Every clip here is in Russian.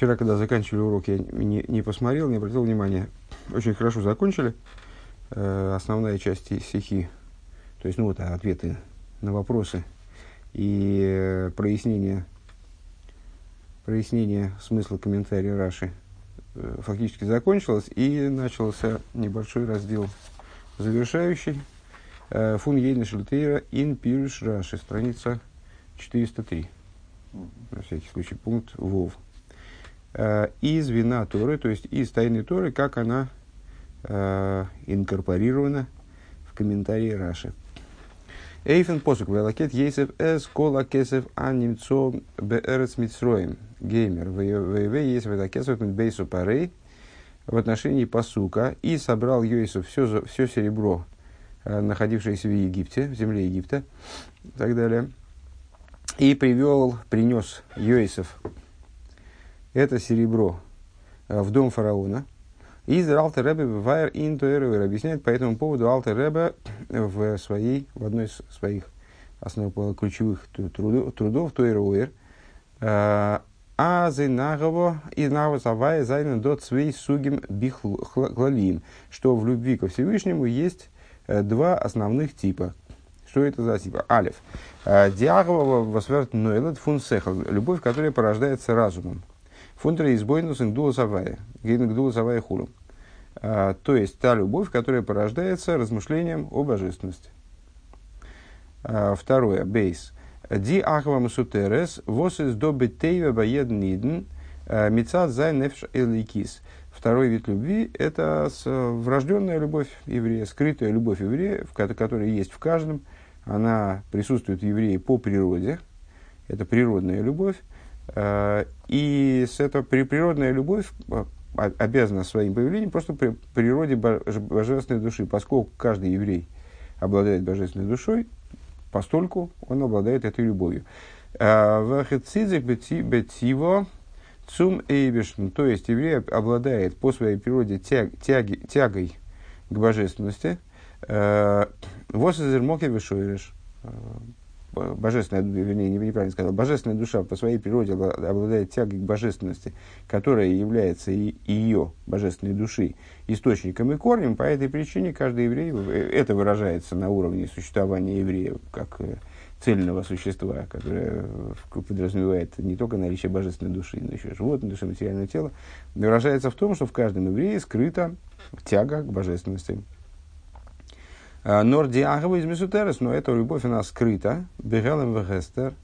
Вчера, когда заканчивали урок, я не, не посмотрел, не обратил внимания. Очень хорошо закончили. Э, основная часть стихи, то есть, ну вот, ответы на вопросы и э, прояснение, прояснение смысла комментария Раши э, фактически закончилось, и начался небольшой раздел завершающий. Э, Фун Ейна Шельтейра Ин Пируш Раши, страница 403. На всякий случай, пункт ВОВ. Э, из вина Торы, то есть из тайны Торы, как она э, инкорпорирована в комментарии Раши. Эйфен посук велакет ейсев эс кола кесев анимцо беэрец митсроем. Геймер ввв есть велакесов бейсу парей в отношении посука и собрал Йосиф все, все серебро, э, находившееся в Египте, в земле Египта и так далее. И привел, принес Йосиф это серебро э, в дом фараона. И Алтер Ребе Вайер Интуэрвер объясняет по этому поводу Алтер Ребе в, своей, в одной из своих основных ключевых трудов, трудов Туэруэр. Э, а зайнагово и навазавая зайна до цвей сугим бихлалим, что в любви ко Всевышнему есть э, два основных типа. Что это за типа? Алиф. Диагова восверт нойлет фунсехал. Любовь, которая порождается разумом. Фунтера избойнус индула савая, гейн савая хулу. А, то есть та любовь, которая порождается размышлением о божественности. А, второе, бейс. Ди ахвам сутерес, вос из до бетейва баед ниден, а, мецад зай нефш эликис. Второй вид любви – это врожденная любовь еврея, скрытая любовь еврея, которая есть в каждом. Она присутствует в еврее по природе. Это природная любовь. Э, и с этого природная любовь э, обязана своим появлением просто при природе божественной души, поскольку каждый еврей обладает божественной душой, постольку он обладает этой любовью. Э, цум эйбешн, то есть еврей обладает по своей природе тяг, тяги, тягой к божественности. Восизермоке вишуириш божественная, вернее, неправильно сказал, божественная душа по своей природе обладает тягой к божественности, которая является и ее, божественной души, источником и корнем. По этой причине каждый еврей, э, это выражается на уровне существования еврея как э, цельного существа, которое э, подразумевает не только наличие божественной души, но еще животной души, материальное тело, выражается в том, что в каждом еврее скрыта тяга к божественности. А, Нордиагова из Месутерес, но эта любовь, она скрыта. Бегелем вегестер.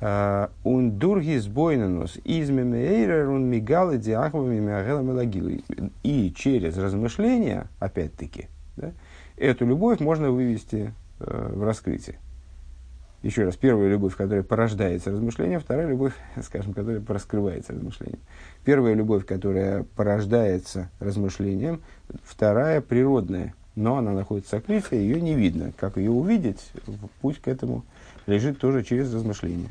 Он дурги сбойненус из мемейрер он мигалы диаховыми мягелем и И через размышления, опять-таки, да, эту любовь можно вывести э, в раскрытие. Еще раз, первая любовь, которая порождается размышлением, вторая любовь, скажем, которая раскрывается размышлением. Первая любовь, которая порождается размышлением, вторая природная, но она находится в сокрытии, ее не видно. Как ее увидеть, путь к этому лежит тоже через размышление.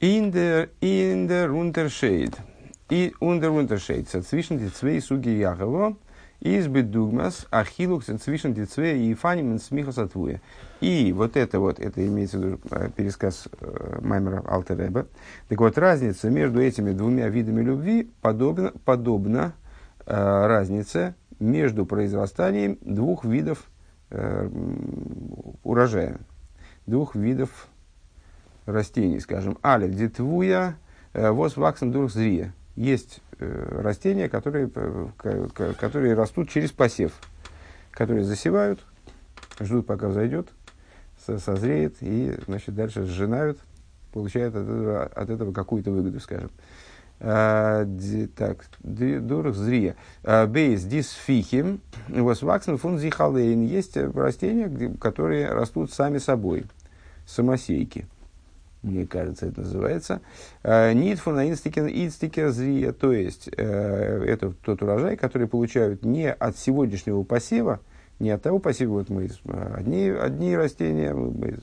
In der, in der Unterschied, и unter Unterschied, zwischen die zwei Sugi Яхова, из бедугмас ахилукс die zwei и фаним смихас атвуя. И вот это вот, это имеется в виду э, пересказ э, Маймера Алтереба. Так вот, разница между этими двумя видами любви подобна, подобна э, разнице между произрастанием двух видов э, урожая, двух видов растений, скажем, алев детвуя, э, вос ваксен дурх зрия. Есть э, растения, которые, э, которые растут через посев, которые засевают, ждут, пока взойдет, созреет и значит, дальше сжинают, получают от этого, от этого какую-то выгоду, скажем. А, ди, так, дурах зрия. А, бейс дисфихим, восваксен фун зихалейн. Есть растения, где, которые растут сами собой, самосейки мне кажется, это называется. А, Нитфуна инстикер зрия, то есть э, это тот урожай, который получают не от сегодняшнего посева, не от того посева, вот мы одни, одни растения, мы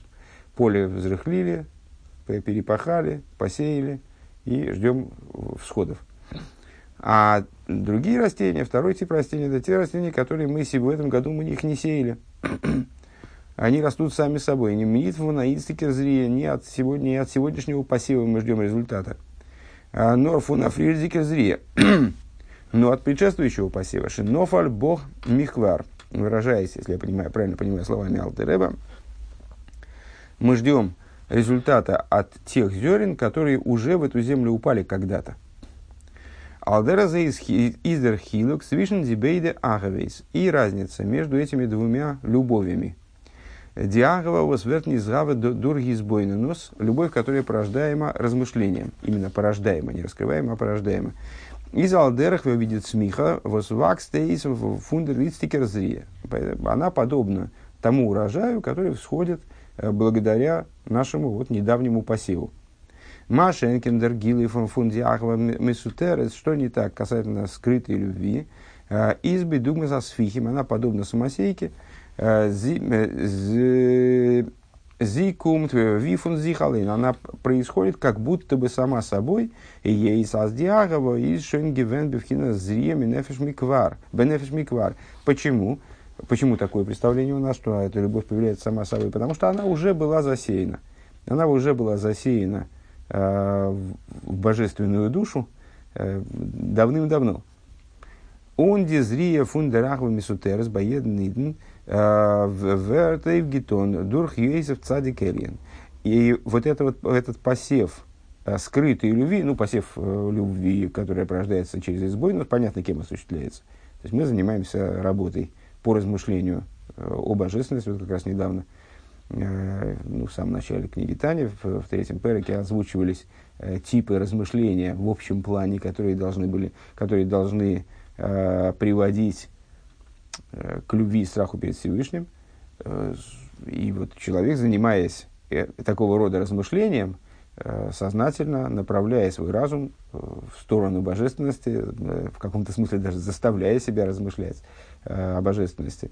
поле взрыхлили, перепахали, посеяли и ждем всходов. А другие растения, второй тип растений, это те растения, которые мы в этом году мы их не сеяли. Они растут сами собой. Не митву на зрия, не от, сегодня, не от сегодняшнего посева мы ждем результата. А норфу на фрирдикер зрия. Но от предшествующего посева. Шинофаль бог михвар. Выражаясь, если я понимаю, правильно понимаю словами Алтереба, мы ждем результата от тех зерен, которые уже в эту землю упали когда-то. Алдераза из издер хилук свишен дибейде агавейс. И разница между этими двумя любовями. Диагова восвертни згава дурги нос. Любовь, которая порождаема размышлением. Именно порождаема, не раскрываема, а порождаема. Из алдерах вы видит смеха восвакстейс фундер зрия. Она подобна тому урожаю, который всходит Э, благодаря нашему вот недавнему посеву. Маша Энкендер Гилы фон Фундиахова Месутерес, что не так касательно скрытой любви, э, избы Дугма за сфихим, она подобна самосейке, Зикум вифун зихалин, она происходит как будто бы сама собой, и ей создиагова и шенгивен бифхина зрием бенефиш миквар. Бенефиш миквар. Почему? Почему такое представление у нас, что эта любовь появляется сама собой? Потому что она уже была засеяна. Она уже была засеяна э, в божественную душу э, давным-давно. Он дизрия фундерахва мисутерс боеднидн э, вертейв гитон дурх юэйсов цадик И вот, это вот этот посев э, скрытой любви, ну, посев э, любви, которая порождается через избой, ну, понятно, кем осуществляется. То есть мы занимаемся работой по размышлению э, о божественности, вот как раз недавно, ну, в самом начале книги Тани, в, в третьем переке озвучивались типы размышления в общем плане, которые должны, были, которые должны приводить к любви и страху перед Всевышним. Э, и вот человек, занимаясь э, такого рода размышлением, э, сознательно направляя свой разум э, в сторону божественности, в каком-то смысле даже заставляя себя размышлять, э, о божественности,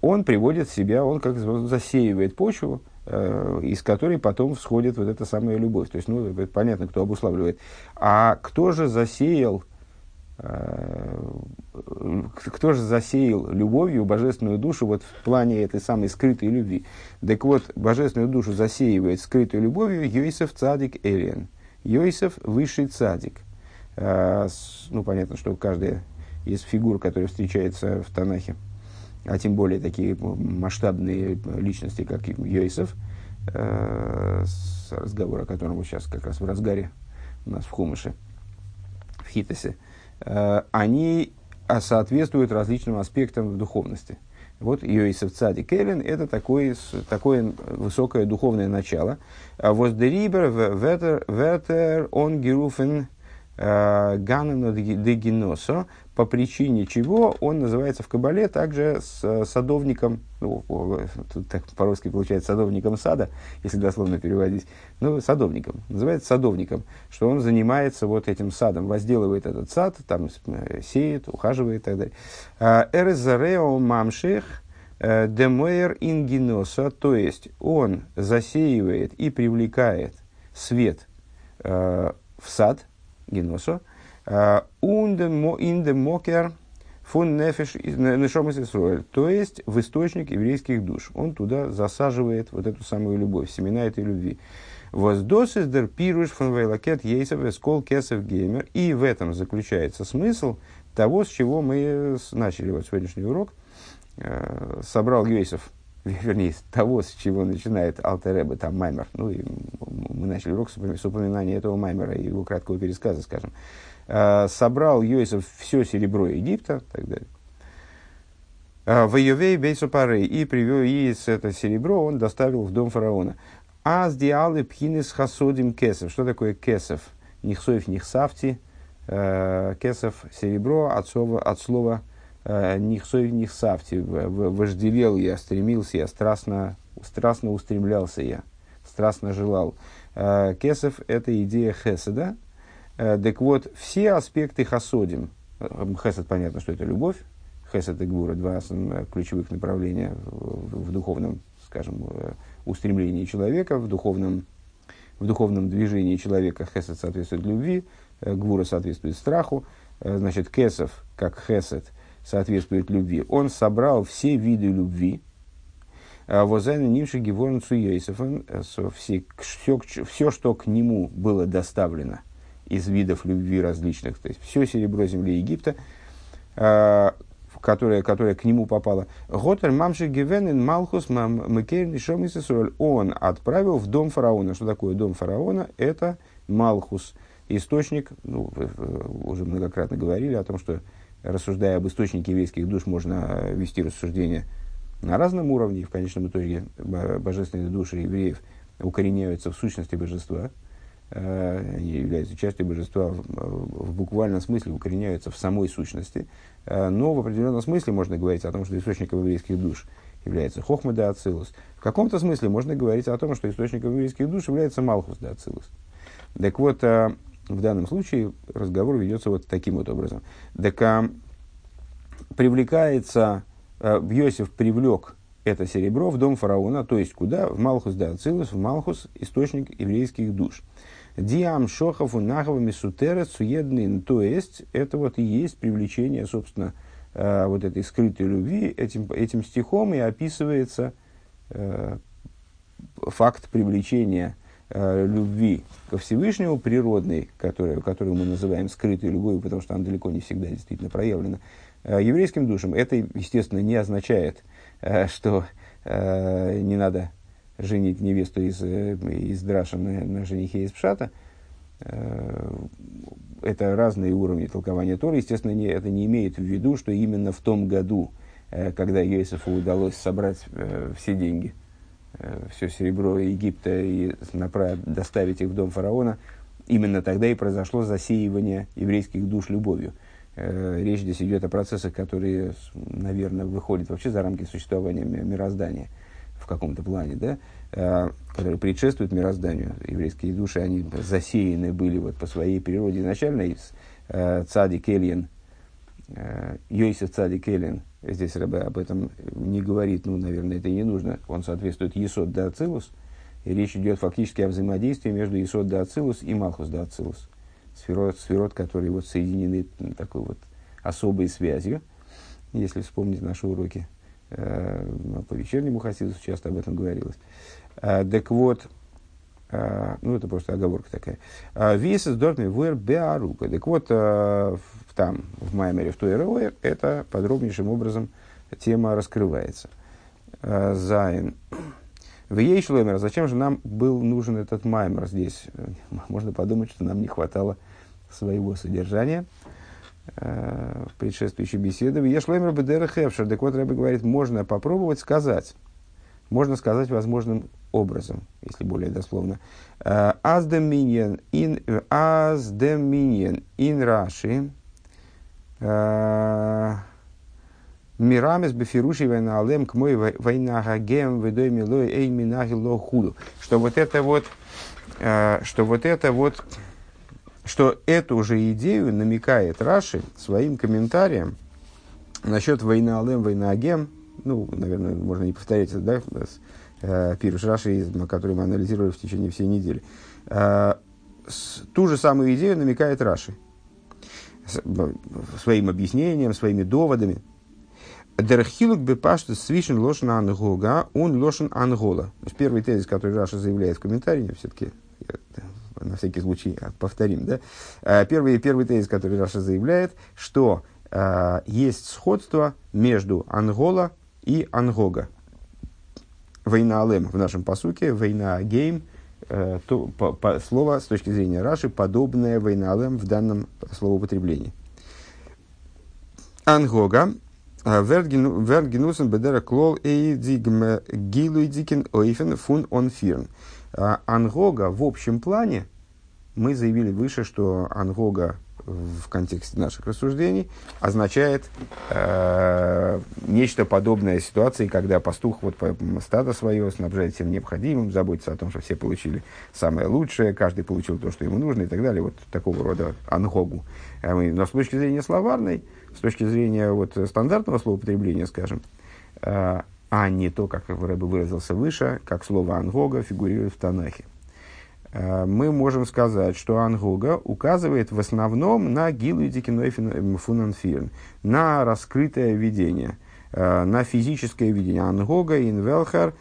он приводит себя, он как засеивает почву, э, из которой потом всходит вот эта самая любовь. То есть, ну, это понятно, кто обуславливает. А кто же засеял, э, кто же засеял любовью божественную душу вот в плане этой самой скрытой любви? Так вот, божественную душу засеивает скрытой любовью Йосиф Цадик Элиен. Йосиф – высший цадик. Э, ну, понятно, что каждая из фигур, которые встречаются в Танахе, а тем более такие масштабные личности, как Йосиф, э, с разговора, о котором мы сейчас как раз в разгаре у нас в Хумыше, в Хитосе, э, они соответствуют различным аспектам духовности. Вот Йосиф Цадик Эллен – это такое, такое высокое духовное начало. Воздерибер ветер он геруфен э, ганена дегиносо по причине чего он называется в Кабале также с, садовником, ну, тут так по-русски получается садовником сада, если дословно переводить, ну, садовником, называется садовником, что он занимается вот этим садом, возделывает этот сад, там э, сеет, ухаживает и так далее. А, Эрзарео мамших э, демоер ингиноса, то есть он засеивает и привлекает свет э, в сад, геносо, in мокер фун нефеш нешомас Исруэль, то есть в источник еврейских душ. Он туда засаживает вот эту самую любовь, семена этой любви. Воздосис дер пируш фон вейлакет ейсов эскол кесов геймер. И в этом заключается смысл того, с чего мы начали вот сегодняшний урок. Э, собрал Йосиф, вернее, того, с чего начинает Алтереба, там Маймер. Ну, и мы начали урок с упоминания этого Маймера и его краткого пересказа, скажем. Э, собрал Йосиф все серебро Египта, так далее. Э, в Йовей Бейсопарей и привел и это серебро он доставил в дом фараона. А с диалы пхинес хасодим кесов. Что такое кесов? Нихсоев нихсавти. Э, кесов серебро от слова, от слова нихсоев нихсавти. Вожделел я, стремился я, страстно, страстно устремлялся я, страстно желал. Кесов – это идея хеседа, Э, так вот, все аспекты хасодим, э, хесед, понятно, что это любовь, хесед и гвура, два ключевых направления в, духовном, скажем, э, устремлении человека, в духовном, в духовном движении человека хесед соответствует любви, гвура соответствует страху, значит, кесов, как хесед, соответствует любви. Он собрал все виды любви, Возайн Нимши Геворн Цуейсофен, все, все, что к нему было доставлено из видов любви различных, то есть все серебро земли Египта, которое, которое к нему попало. Готер мамши гивенен малхус макерни шомисесуэль. Он отправил в дом фараона. Что такое дом фараона? Это малхус. Источник, ну, уже многократно говорили о том, что рассуждая об источнике еврейских душ, можно вести рассуждение на разном уровне. В конечном итоге божественные души евреев укореняются в сущности божества. Э, они являются частью божества в, в буквальном смысле, укореняются в самой сущности. Э, но в определенном смысле можно говорить о том, что источником еврейских душ является Хохма да Ацилус. В каком-то смысле можно говорить о том, что источником еврейских душ является Малхус да Ацилус. Так вот, э, в данном случае разговор ведется вот таким вот образом. Так привлекается, Йосиф привлек это серебро в дом фараона, то есть куда? В Малхус да Ацилус, в Малхус, источник еврейских душ. Диам шохову нахова мисутера суеднин. То есть, это вот и есть привлечение, собственно, э, вот этой скрытой любви. Этим, этим стихом и описывается э, факт привлечения э, любви ко Всевышнему, природной, которую, которую мы называем скрытой любовью, потому что она далеко не всегда действительно проявлена, еврейским душам. Это, естественно, не означает, что не надо женить невесту из, э, из Драша на, на женихе из Пшата. Э, это разные уровни толкования Торы. Естественно, не, это не имеет в виду, что именно в том году, э, когда Йосифу удалось собрать все деньги, все серебро Египта и направить, доставить их в дом фараона, именно тогда и произошло засеивание еврейских душ любовью. Речь здесь идет о процессах, которые, наверное, выходят вообще за рамки существования мироздания – в каком-то плане, да, э, которые предшествуют мирозданию. Еврейские души, они засеяны были вот по своей природе изначально. Из э, Цадик Эльен, э, Йосиф Цадик Эльен, здесь Рэбе об этом не говорит, ну, наверное, это и не нужно. Он соответствует Есод да Ацилус. И речь идет фактически о взаимодействии между Есод да Ацилус и Малхус да Ацилус. Сферот, сферот, которые вот соединены такой вот особой связью, если вспомнить наши уроки Э, по вечернему хасидусу часто об этом говорилось. Э, так вот, э, ну это просто оговорка такая. Весес дортми вэр беарука. Так вот, там, в Маймере, в Туэроэ, это подробнейшим образом тема раскрывается. Зайн. В ей шлемер, зачем же нам был нужен этот маймер здесь? Можно подумать, что нам не хватало своего содержания в предшествующей беседе. Ешлемер бедера хевшер. Так вот, Рэбе говорит, можно попробовать сказать. Можно сказать возможным образом, если более дословно. Аз доминиен ин аз доминиен ин раши Мирамес бефируши война алем к мой война гагем ведой милой эй минахи ло худу. Что вот это вот, что вот это вот что эту же идею намекает Раши своим комментарием насчет войны Алем, войны Агем, ну, наверное, можно не повторять это, да, э, Пируш Раши, который мы анализировали в течение всей недели. Э, ту же самую идею намекает Раши своим объяснением, своими доводами. Дерхилук бепашту свишен лошен ангога, он лошен ангола. Первый тезис, который Раша заявляет в комментарии, все-таки на всякий случай повторим, да? А, первый, первый тезис, который Раша заявляет, что э, есть сходство между Ангола и Ангога. Война Алем в нашем посуке, война Гейм, э, то, по, по, слово с точки зрения Раши, подобное война Алем в данном словоупотреблении. Ангога, Вергенусен бедера клол гилуидикин ойфен фун он фирн. Ангога в общем плане, мы заявили выше, что ангога в контексте наших рассуждений означает э, нечто подобное ситуации, когда пастух вот стадо свое снабжает всем необходимым, заботится о том, что все получили самое лучшее, каждый получил то, что ему нужно и так далее. Вот такого рода ангогу. А но с точки зрения словарной, с точки зрения вот, стандартного словоупотребления, скажем, э, а не то, как Рэбе выразился выше, как слово «ангога» фигурирует в Танахе. Э, мы можем сказать, что ангога указывает в основном на гилу и фунанфирн, на раскрытое видение. на физическое видение. Ангога, инвелхар,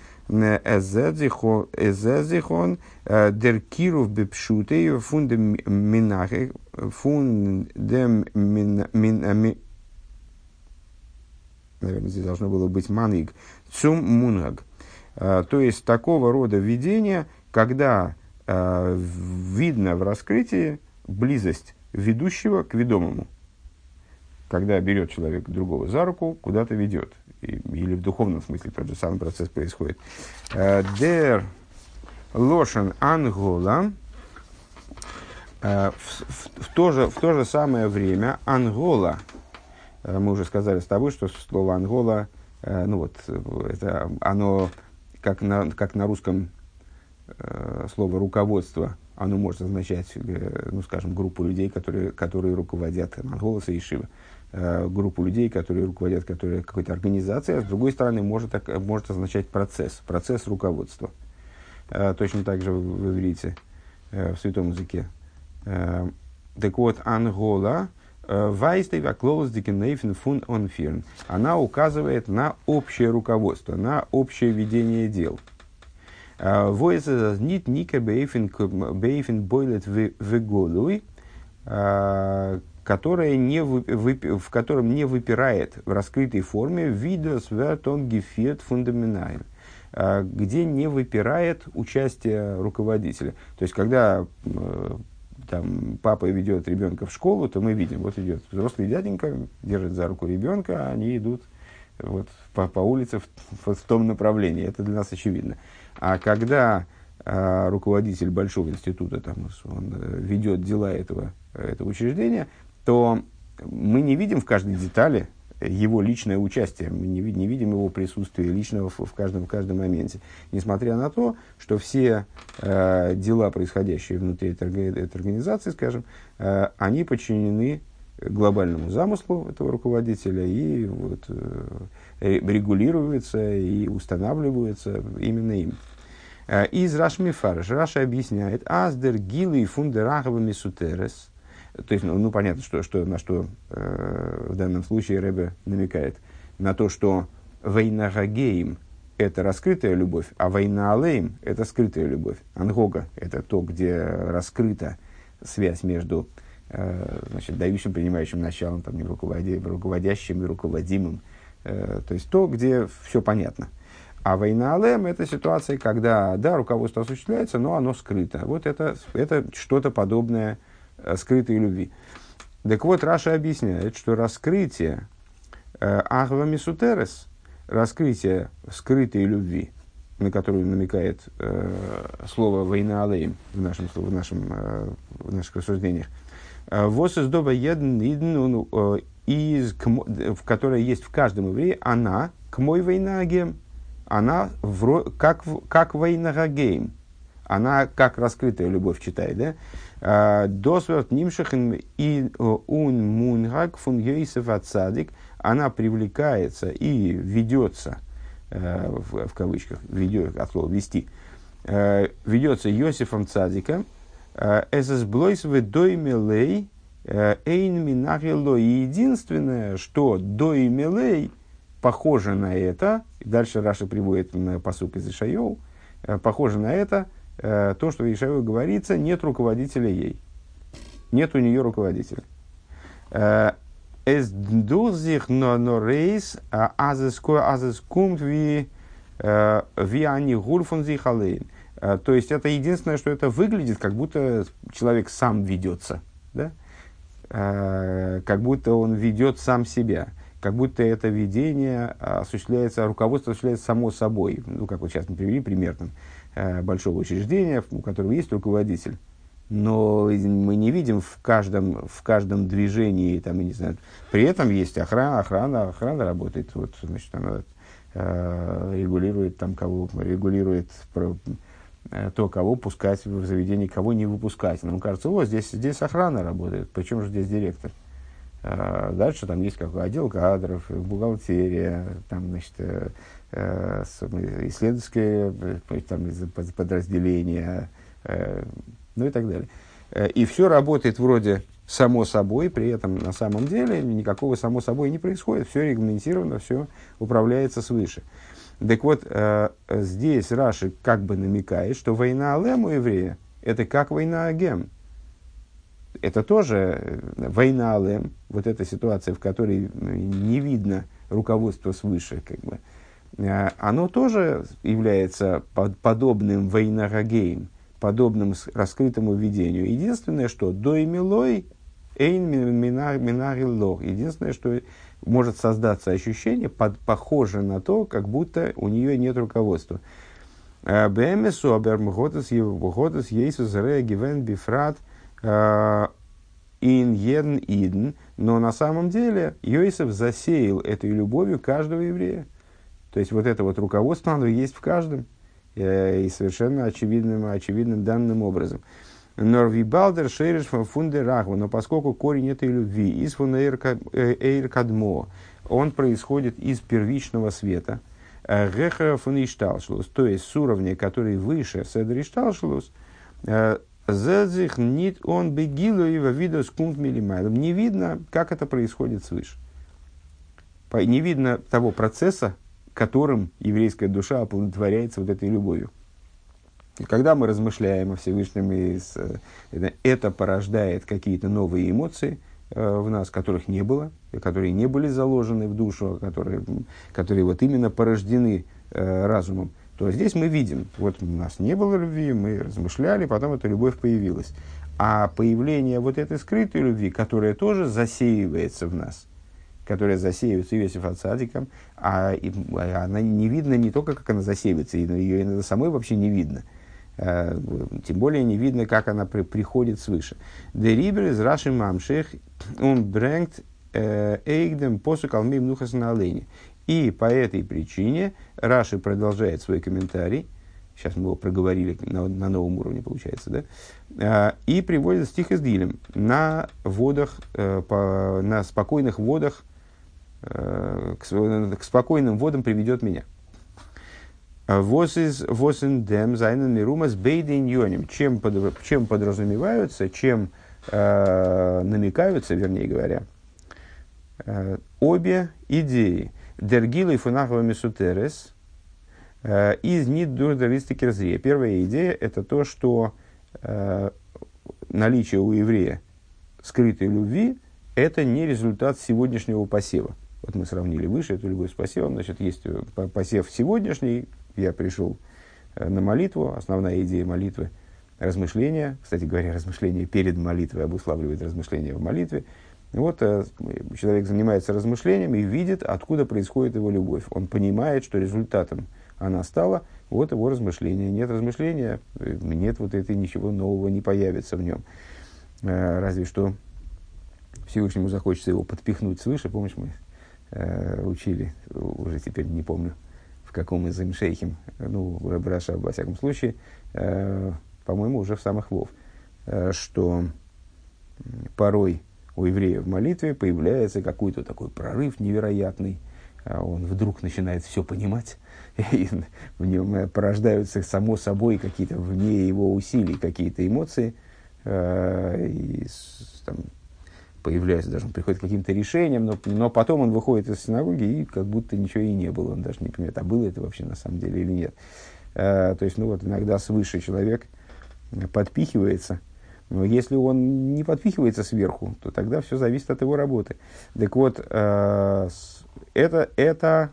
эзезихон, деркиров бепшутей, фунде минахе, фунде наверное, здесь должно было быть маниг, цум мунгаг. То есть такого рода видение, когда видно в раскрытии близость ведущего к ведомому. Когда берет человек другого за руку, куда-то ведет. или в духовном смысле тот же самый процесс происходит. Э, дер лошен ангола э, в, в, то же, в то же самое время ангола, э, мы уже сказали с тобой, что слово ангола, ну вот, это оно как на, как на русском слово руководство – оно может означать, э, ну, скажем, группу людей, которые, которые руководят Монголоса и Шива, э, группу людей, которые руководят которые, какой-то организацией, а с другой стороны может, может означать процесс, процесс руководства. Э, точно так же в, иврите, в святом языке. Так вот, Ангола, фун онфирн. Она указывает на общее руководство, на общее ведение дел. Воиз нит ника бейфин бойлет в голуй, которая не в котором не выпирает в раскрытой форме видос вертон гефирт фундаменталь где не выпирает участие руководителя. То есть, когда там, папа ведет ребенка в школу, то мы видим, вот идет взрослый дяденька, держит за руку ребенка, они идут вот, по, по улице в, в том направлении. Это для нас очевидно. А когда э, руководитель большого института там, он э, ведет дела этого, этого учреждения, то мы не видим в каждой детали его личное участие, мы не, не видим его присутствия личного в, в, каждом, в каждом моменте. Несмотря на то, что все э, дела, происходящие внутри этой, этой организации, скажем, э, они подчинены глобальному замыслу этого руководителя и вот, э, регулируются и устанавливаются именно им. Э, из Рашми Фарш Раша объясняет «Аздер гилы фундерахова мисутерес» То есть, ну, ну понятно, что, что, на что э, в данном случае Рэбе намекает. На то, что «Вейнагагеем» – это раскрытая любовь, а «Вейна алейм» – это скрытая любовь. Ангога – это то, где раскрыта связь между значит, дающим, принимающим началом, там, руководящим и руководимым. Э, то есть то, где все понятно – а война Алем – это ситуация, когда, да, руководство осуществляется, но оно скрыто. Вот это, это что-то подобное э, скрытой любви. Так вот, Раша объясняет, что раскрытие э, Ахва Мисутерес, раскрытие скрытой любви, на которую намекает э, слово «война алейм» в, нашем, в, нашем, э, в наших рассуждениях. Э, «Вос из доба едн идн, э, из, в которой есть в каждом еврее, она, к мой войнагем, она в, как, как войнагагейм, она как раскрытая любовь читает, да? Досверт нимшахен и ун мунгак фун ацадик, она привлекается и ведется, э, в, в кавычках, ведет, от слова вести, э, ведется Йосифом Цадика, э, эсэс блойс в доймелей, эйн минахило. Единственное, что доймелей похоже на это, и дальше Раша приводит посук из Ишайоу, э, похоже на это, э, то, что в Ишайоу говорится, нет руководителя ей. Нет у нее руководителя. Э, es но но рейс азес азес кумт ви ви они гурфун зихалейн. То есть это единственное, что это выглядит, как будто человек сам ведется, да? как будто он ведет сам себя как будто это видение а, осуществляется, руководство осуществляется само собой. Ну, как вот сейчас мы привели пример там, э, большого учреждения, у которого есть руководитель. Но мы не видим в каждом, в каждом движении, там, я не знаю, при этом есть охрана, охрана, охрана работает, вот, значит, она регулирует, там, кого, регулирует то, кого пускать в заведение, кого не выпускать. Нам кажется, вот здесь, здесь охрана работает, причем же здесь директор. А, дальше там есть какой отдел кадров, бухгалтерия, там, значит, э, э, исследовательское э, там, подразделение, ну и так далее. И все работает вроде само собой, при этом на самом деле никакого само собой не происходит, все регламентировано, все управляется свыше. Так вот, э, здесь Раши как бы намекает, что война Алем у еврея – это как война Агем. Это тоже э, война Алем, вот эта ситуация, в которой не видно руководства свыше, как бы, э, оно тоже является под, подобным войнарагеем, подобным раскрытому видению. Единственное, что до и милой эйн минари лох. Единственное, что может создаться ощущение, под, похоже на то, как будто у нее нет руководства. Э, Бэмесу абермготес евготес ейсус ре гивен бифрат э, ин едн идн. Но на самом деле Йосиф засеял этой любовью каждого еврея. То есть вот это вот руководство, оно есть в каждом. Э, и совершенно очевидным, очевидным данным образом. Норви Балдер Шериш Фунде Рахва. Но поскольку корень этой любви из Эйр Кадмо, он происходит из первичного света, э, Геха фун Ишталшлус, то есть с уровня, который выше Седр Ишталшлус, э, Зедзих нит он бегилу и видос кунт милимайлом. Не видно, как это происходит свыше. Не видно того процесса, которым еврейская душа оплодотворяется вот этой любовью. Когда мы размышляем о Всевышнем, э, это порождает какие-то новые эмоции э, в нас, которых не было, которые не были заложены в душу, а которые, которые вот именно порождены э, разумом, то здесь мы видим, вот у нас не было любви, мы размышляли, потом эта любовь появилась. А появление вот этой скрытой любви, которая тоже засеивается в нас, которая засеивается Иосиф Ацадиком, а, а она не видно не только, как она засеивается, ее иногда самой вообще не видно – тем более не видно, как она при, приходит свыше. Дерибер из Раши Мамших, он брэнгт э, эйгдем посук алмим нухас на олене. И по этой причине Раши продолжает свой комментарий, сейчас мы его проговорили на, на новом уровне, получается, да, э, и приводит стих из Дилем на водах, по, на спокойных водах, к, к спокойным водам приведет меня. Вот из восендем зайнен мирумас бейдин йоним. Чем, под, чем подразумеваются, чем э, намекаются, вернее говоря, э, обе идеи. Дергилы фунахова мисутерес э, из нидурдалистикерзрия. Первая идея – это то, что э, наличие у еврея скрытой любви – это не результат сегодняшнего посева. Вот мы сравнили выше эту любовь с посевом. Значит, есть э, посев сегодняшний, я пришел э, на молитву, основная идея молитвы – размышления. Кстати говоря, размышления перед молитвой обуславливает размышления в молитве. Вот э, человек занимается размышлением и видит, откуда происходит его любовь. Он понимает, что результатом она стала вот его размышления. Нет размышления, э, нет вот этой ничего нового не появится в нем. Разве что Всевышнему захочется его подпихнуть свыше. Помнишь, мы учили, уже теперь не помню, в каком из им шейхим, ну, Раша, во всяком случае, э, по-моему, уже в самых Вов, э, что порой у еврея в молитве появляется какой-то такой прорыв невероятный, э, он вдруг начинает все понимать, и в нем порождаются само собой какие-то вне его усилий, какие-то эмоции, э, и там, появляется, даже он приходит к каким-то решениям, но, но потом он выходит из синагоги и как будто ничего и не было. Он даже не понимает, а было это вообще на самом деле или нет. А, то есть, ну вот иногда свыше человек подпихивается, но если он не подпихивается сверху, то тогда все зависит от его работы. Так вот, э, это, это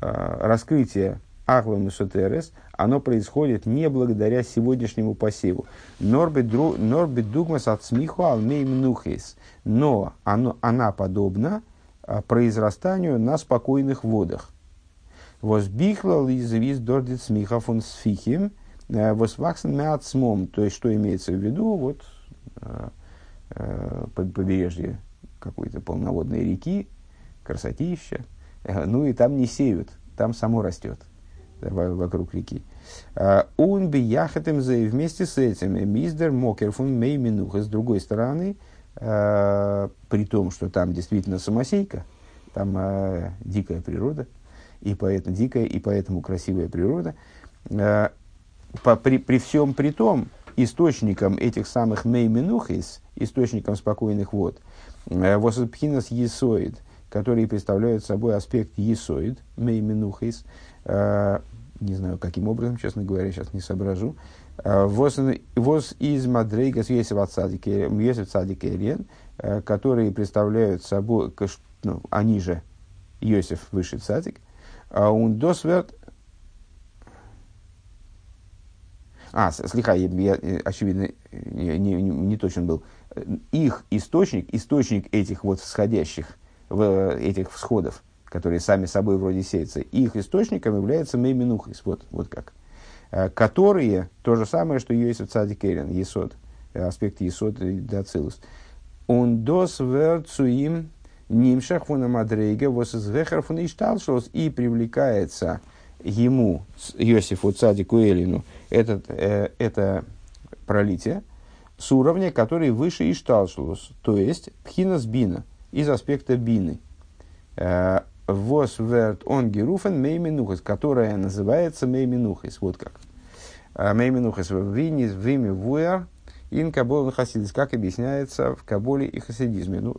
э, раскрытие Ахлам Сутерес, оно происходит не благодаря сегодняшнему посеву. Норбит дугмас от смиху алмей мнухис. Но оно, она подобна а, произрастанию на спокойных водах. Возбихлал из виз дордит смиха фон сфихим, э, восваксен мяцмом. То есть, что имеется в виду, вот э, э, побережье какой-то полноводной реки, красотища, ну и там не сеют, там само растет вокруг реки. Он би яхатем вместе с этим миздер мокерфун мей минуха. С другой стороны, э, при том, что там действительно самосейка, там э, дикая природа, и поэтому дикая, и поэтому красивая природа, при, при всем при том, источником этих самых мейминухис, источником спокойных вод, воспхинас есоид, которые представляют собой аспект есоид, мейминухис, не знаю, каким образом, честно говоря, сейчас не соображу, э, Воз из Мадрейгас Йосиф Цадик которые представляют собой, ну, они же Йосиф высший цадик, а он досверт А, слегка, я, я, очевидно, не, не, не точен был. Их источник, источник этих вот всходящих, этих всходов, которые сами собой вроде сеются, их источником является Мейминухис, вот, вот как. Э, которые, то же самое, что Йосиф Цадик Эрин, Есод, аспект Есод и Дацилус. Он дос верцуим нимшах фуна мадрейга восзвехар фуна ишталшос и привлекается ему, Йосифу Цадику Элину, этот, э, это пролитие с уровня, который выше Ишталшулус, то есть Пхинас Бина, из аспекта Бины. Э, Вос верт он геруфен мейминухас, которая называется мейминухас. Вот как. Э, мейминухас в виме вуэр ин кабол хасидис, как объясняется в каболе и хасидизме. Ну,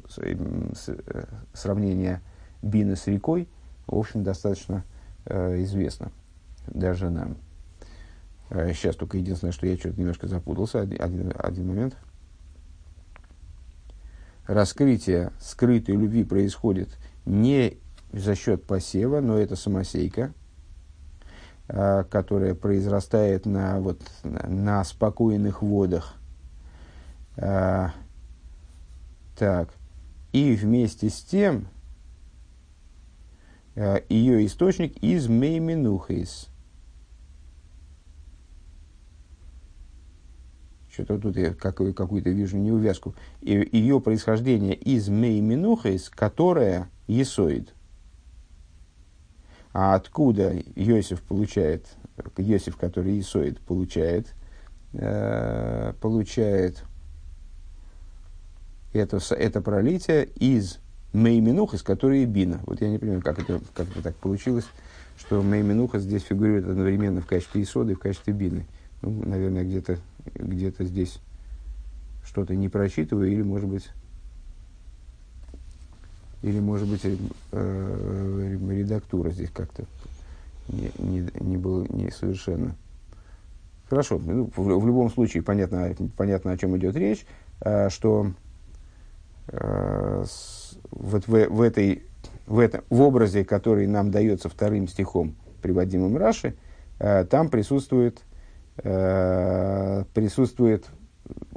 сравнение бины с рекой, в общем, достаточно э, известно даже нам. Э, сейчас только единственное, что я что-то немножко запутался. Один, один, один момент. Раскрытие скрытой любви происходит не за счет посева, но это самосейка, э, которая произрастает на, вот, на спокойных водах. Э, так. И вместе с тем ее источник из Мейминухейс – Что-то тут я какую- какую-то вижу неувязку. Ее происхождение из Мейминухайс, которая Есоид. А откуда Йосиф получает, Йосиф, который Есоид, получает, э, получает это, это пролитие из Мейминуха, из которой Бина. Вот я не понимаю, как это, как это так получилось, что Мейминуха здесь фигурирует одновременно в качестве Исоды и в качестве Бины. Ну, наверное, где-то где-то здесь что-то не прочитываю, или, может быть, или, может быть, э, редактура здесь как-то не, не, не было не совершенно. Хорошо, ну, в, в любом случае понятно, понятно, о чем идет речь, э, что э, вот в, в, этой, в, этом, в образе, который нам дается вторым стихом, приводимым Раши, э, там присутствует Э, присутствует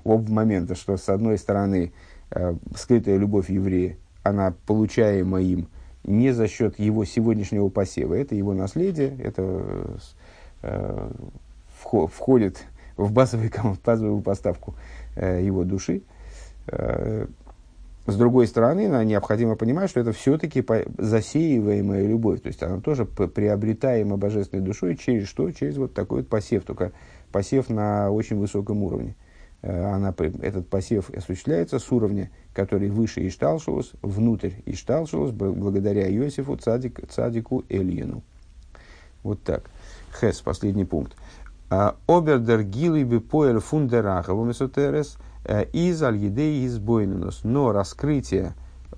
оба момента, что с одной стороны э, скрытая любовь еврея, она получаема им не за счет его сегодняшнего посева, это его наследие, это э, входит в базовую, в базовую поставку э, его души. Э, с другой стороны, нам необходимо понимать, что это все-таки засеиваемая любовь. То есть она тоже приобретаема божественной душой через что? Через вот такой вот посев, только посев на очень высоком уровне. Э, она, этот посев осуществляется с уровня, который выше Ишталшус, внутрь Ишталшус, благодаря Иосифу Цадик, Цадику Эльину. Вот так. Хес, последний пункт. А, Обердер гилы бы поэр фундераха вомесотерес – Э, из аль-едей из бойнунос. Но раскрытие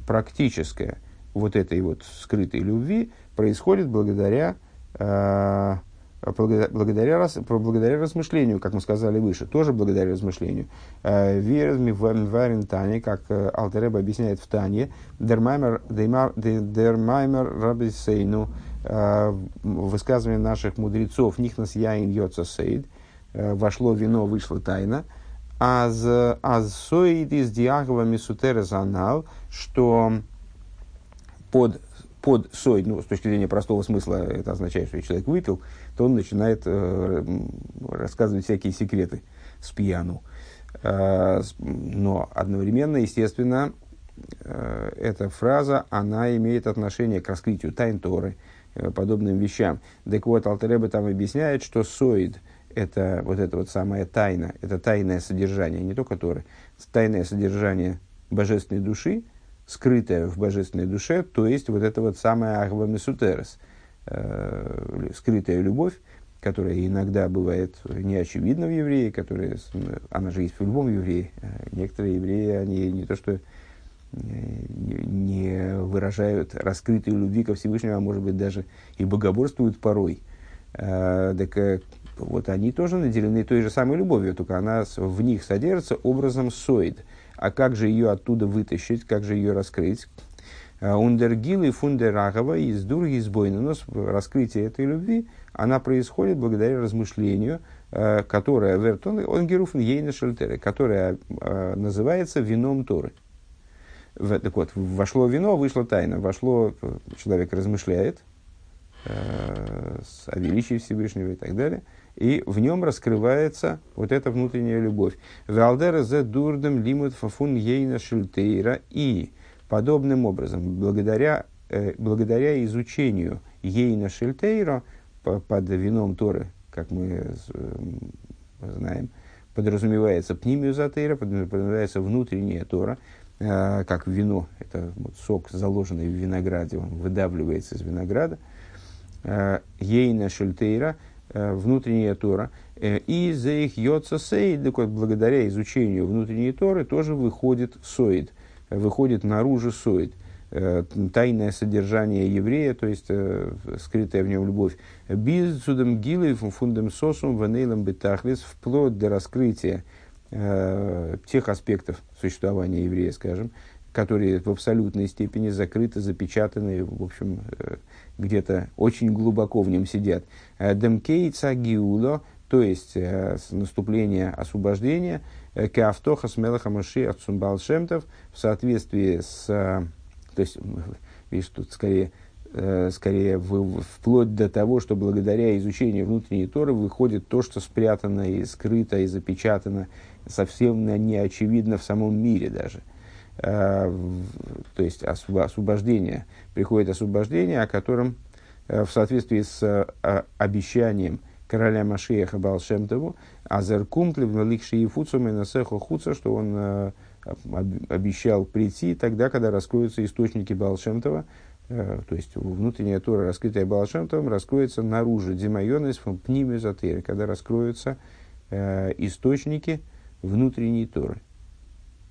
практическое вот этой вот скрытой любви происходит благодаря, э, благодаря, благодаря размышлению, как мы сказали выше, тоже благодаря размышлению. Э, Верзми варен Тане, как Алтереб объясняет в Тане, дермаймер рабисейну, высказывание наших мудрецов, нихнас яин йоца сейд, вошло вино, вышла тайна – аз, аз соид из диагова мисутерес анал, что под, под соид, ну, с точки зрения простого смысла, это означает, что человек выпил, он начинает э, рассказывать всякие секреты с пьяну. Э, но одновременно, естественно, э, эта фраза, она имеет отношение к раскрытию тайн Торы, подобным вещам. Так вот, Алтереба там объясняет, что соид – это вот это вот самая тайна, это тайное содержание, не только Торы, тайное содержание божественной души, скрытое в божественной душе, то есть вот это вот самое Ахва Месутерес, э, скрытая любовь, которая иногда бывает неочевидна в еврее, которая, она же есть в любом еврее. Некоторые евреи, они не то что не выражают раскрытой любви ко Всевышнему, а может быть даже и богоборствуют порой. Так вот они тоже наделены той же самой любовью, только она в них содержится образом соид. А как же ее оттуда вытащить, как же ее раскрыть? А, ундергил и фундерагова из дурги сбойна. Но раскрытие этой любви, она происходит благодаря размышлению, а, которое вертон онгеруфн ейна шельтере, которое а, называется вином Торы. Так вот, вошло вино, вышла тайна. Вошло, человек размышляет о величии Всевышнего и так далее – и в нем раскрывается вот эта внутренняя любовь. Валдера за дурдом лимут фафун ейна шильтейра. И подобным образом, благодаря, э, благодаря изучению ейна шильтейра под вином Торы, как мы э, знаем, подразумевается пнимиозатейра, подразумевается внутренняя Тора, э, как вино, это вот сок, заложенный в винограде, он выдавливается из винограда. Э, ейна шильтейра – Э, внутренняя Тора. Э, и за их йоца сейд, благодаря изучению внутренней Торы, тоже выходит соид, выходит наружу соид. Э, тайное содержание еврея, то есть скрытая в нем любовь. Без судом гилы фундам сосум ванейлом бетахлис, вплоть до раскрытия тех аспектов существования еврея, скажем, которые в абсолютной степени закрыты, запечатаны, в общем, где-то очень глубоко в нем сидят. Э, Демкейца гиуло, то есть э, наступление освобождения, э, кеавтоха с мелаха маши шемтов в соответствии с, то есть, видишь, тут скорее, скорее вплоть до того, что благодаря изучению внутренней Торы выходит то, что спрятано и скрыто и запечатано, совсем не очевидно в самом мире даже. то есть освобождение, приходит освобождение, о котором Э, в соответствии с э, обещанием короля Машиеха Балшемтову, Азеркумтли в Наликши и Насехо Хуца, что он э, обещал прийти тогда, когда раскроются источники Балшемтова, то есть внутренняя тура, раскрытая Балшемтовым, раскроется наружу, Димайонес в пнимезотере, когда раскроются источники внутренней Торы.